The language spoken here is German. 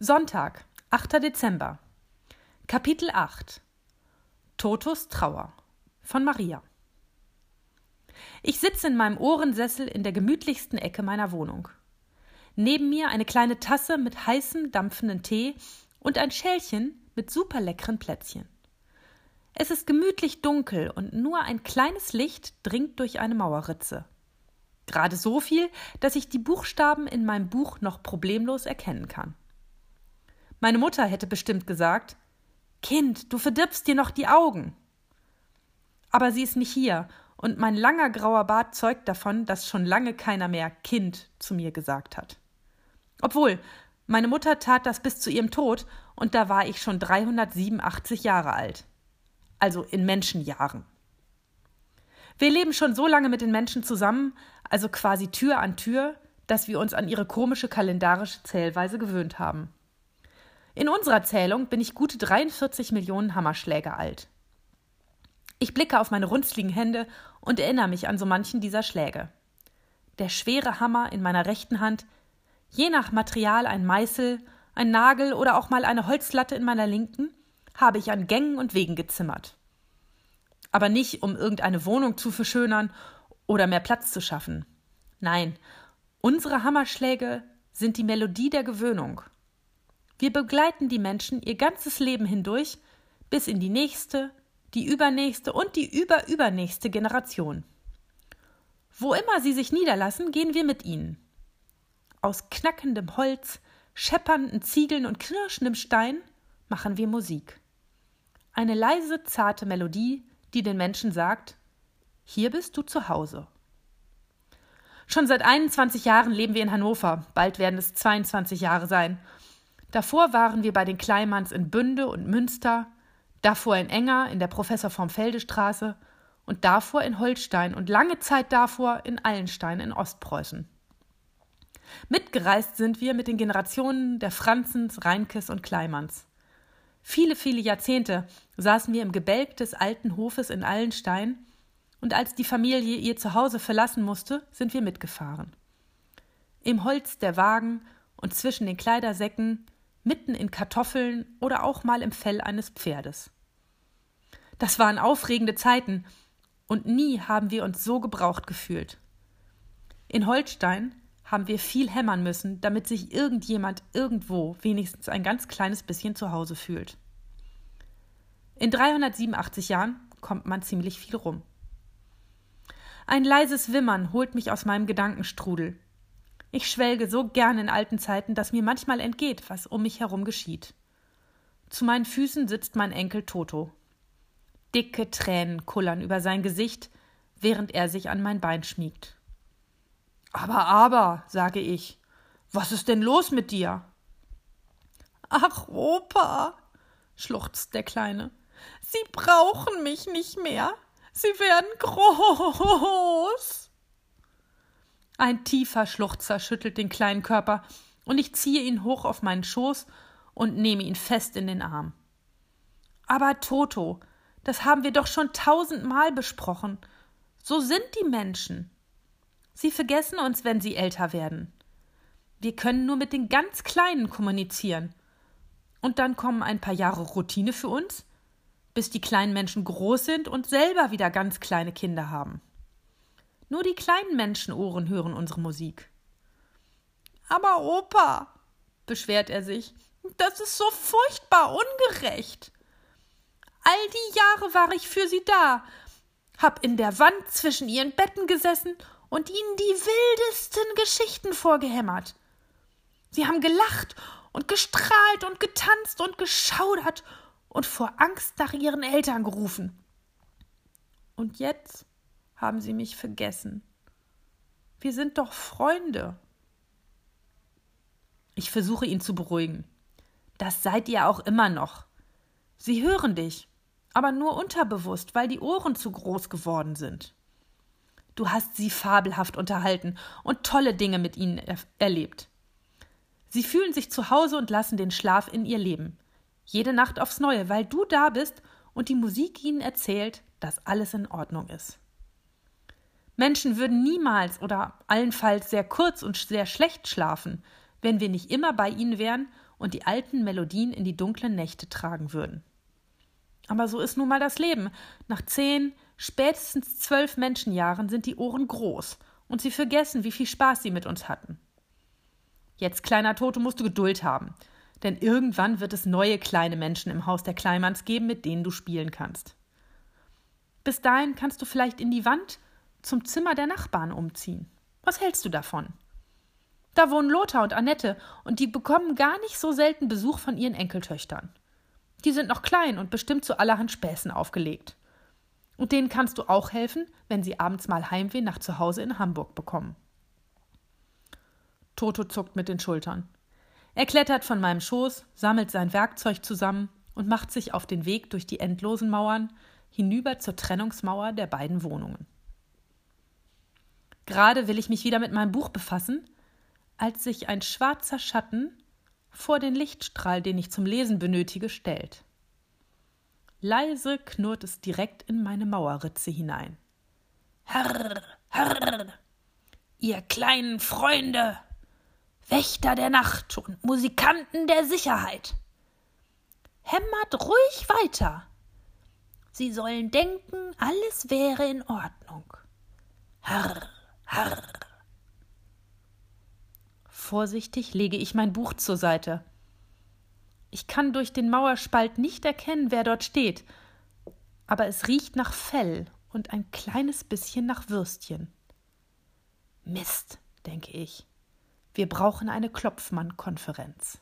Sonntag, 8. Dezember. Kapitel 8 Totos Trauer von Maria. Ich sitze in meinem Ohrensessel in der gemütlichsten Ecke meiner Wohnung. Neben mir eine kleine Tasse mit heißem, dampfenden Tee und ein Schälchen mit superleckeren Plätzchen. Es ist gemütlich dunkel und nur ein kleines Licht dringt durch eine Mauerritze. Gerade so viel, dass ich die Buchstaben in meinem Buch noch problemlos erkennen kann. Meine Mutter hätte bestimmt gesagt Kind, du verdirbst dir noch die Augen. Aber sie ist nicht hier, und mein langer grauer Bart zeugt davon, dass schon lange keiner mehr Kind zu mir gesagt hat. Obwohl, meine Mutter tat das bis zu ihrem Tod, und da war ich schon 387 Jahre alt. Also in Menschenjahren. Wir leben schon so lange mit den Menschen zusammen, also quasi Tür an Tür, dass wir uns an ihre komische kalendarische Zählweise gewöhnt haben. In unserer Zählung bin ich gute 43 Millionen Hammerschläge alt. Ich blicke auf meine runzligen Hände und erinnere mich an so manchen dieser Schläge. Der schwere Hammer in meiner rechten Hand, je nach Material ein Meißel, ein Nagel oder auch mal eine Holzlatte in meiner linken, habe ich an Gängen und Wegen gezimmert. Aber nicht, um irgendeine Wohnung zu verschönern oder mehr Platz zu schaffen. Nein, unsere Hammerschläge sind die Melodie der Gewöhnung. Wir begleiten die Menschen ihr ganzes Leben hindurch bis in die nächste, die übernächste und die überübernächste Generation. Wo immer sie sich niederlassen, gehen wir mit ihnen. Aus knackendem Holz, scheppernden Ziegeln und knirschendem Stein machen wir Musik. Eine leise, zarte Melodie, die den Menschen sagt, hier bist du zu Hause. Schon seit 21 Jahren leben wir in Hannover, bald werden es 22 Jahre sein, Davor waren wir bei den Kleimanns in Bünde und Münster, davor in Enger in der Professor vom Felde Straße und davor in Holstein und lange Zeit davor in Allenstein in Ostpreußen. Mitgereist sind wir mit den Generationen der Franzens, Reinkes und Kleimanns. Viele, viele Jahrzehnte saßen wir im Gebälk des alten Hofes in Allenstein, und als die Familie ihr Zuhause verlassen musste, sind wir mitgefahren. Im Holz der Wagen und zwischen den Kleidersäcken mitten in Kartoffeln oder auch mal im Fell eines Pferdes. Das waren aufregende Zeiten, und nie haben wir uns so gebraucht gefühlt. In Holstein haben wir viel hämmern müssen, damit sich irgendjemand irgendwo wenigstens ein ganz kleines bisschen zu Hause fühlt. In 387 Jahren kommt man ziemlich viel rum. Ein leises Wimmern holt mich aus meinem Gedankenstrudel. Ich schwelge so gern in alten Zeiten, dass mir manchmal entgeht, was um mich herum geschieht. Zu meinen Füßen sitzt mein Enkel Toto. Dicke Tränen kullern über sein Gesicht, während er sich an mein Bein schmiegt. Aber, aber, sage ich, was ist denn los mit dir? Ach, Opa, schluchzt der Kleine, Sie brauchen mich nicht mehr. Sie werden groß. Ein tiefer Schluchzer schüttelt den kleinen Körper, und ich ziehe ihn hoch auf meinen Schoß und nehme ihn fest in den Arm. Aber Toto, das haben wir doch schon tausendmal besprochen. So sind die Menschen. Sie vergessen uns, wenn sie älter werden. Wir können nur mit den ganz Kleinen kommunizieren. Und dann kommen ein paar Jahre Routine für uns, bis die kleinen Menschen groß sind und selber wieder ganz kleine Kinder haben. Nur die kleinen Menschenohren hören unsere Musik. Aber Opa, beschwert er sich, das ist so furchtbar ungerecht. All die Jahre war ich für sie da, hab in der Wand zwischen ihren Betten gesessen und ihnen die wildesten Geschichten vorgehämmert. Sie haben gelacht und gestrahlt und getanzt und geschaudert und vor Angst nach ihren Eltern gerufen. Und jetzt haben Sie mich vergessen. Wir sind doch Freunde. Ich versuche ihn zu beruhigen. Das seid ihr auch immer noch. Sie hören dich, aber nur unterbewusst, weil die Ohren zu groß geworden sind. Du hast sie fabelhaft unterhalten und tolle Dinge mit ihnen er erlebt. Sie fühlen sich zu Hause und lassen den Schlaf in ihr Leben. Jede Nacht aufs Neue, weil du da bist und die Musik ihnen erzählt, dass alles in Ordnung ist. Menschen würden niemals oder allenfalls sehr kurz und sehr schlecht schlafen, wenn wir nicht immer bei ihnen wären und die alten Melodien in die dunklen Nächte tragen würden. Aber so ist nun mal das Leben. Nach zehn, spätestens zwölf Menschenjahren sind die Ohren groß und sie vergessen, wie viel Spaß sie mit uns hatten. Jetzt, kleiner Toto, musst du Geduld haben, denn irgendwann wird es neue kleine Menschen im Haus der Kleinmanns geben, mit denen du spielen kannst. Bis dahin kannst du vielleicht in die Wand zum Zimmer der Nachbarn umziehen. Was hältst du davon? Da wohnen Lothar und Annette, und die bekommen gar nicht so selten Besuch von ihren Enkeltöchtern. Die sind noch klein und bestimmt zu allerhand Späßen aufgelegt. Und denen kannst du auch helfen, wenn sie abends mal Heimweh nach zu Hause in Hamburg bekommen. Toto zuckt mit den Schultern. Er klettert von meinem Schoß, sammelt sein Werkzeug zusammen und macht sich auf den Weg durch die endlosen Mauern hinüber zur Trennungsmauer der beiden Wohnungen. Gerade will ich mich wieder mit meinem Buch befassen, als sich ein schwarzer Schatten vor den Lichtstrahl, den ich zum Lesen benötige, stellt. Leise knurrt es direkt in meine Mauerritze hinein. Herr, Herr, ihr kleinen Freunde, Wächter der Nacht und Musikanten der Sicherheit. Hämmert ruhig weiter. Sie sollen denken, alles wäre in Ordnung. Herr, Herr. Vorsichtig lege ich mein Buch zur Seite. Ich kann durch den Mauerspalt nicht erkennen, wer dort steht, aber es riecht nach Fell und ein kleines bisschen nach Würstchen. Mist, denke ich. Wir brauchen eine Klopfmann-Konferenz.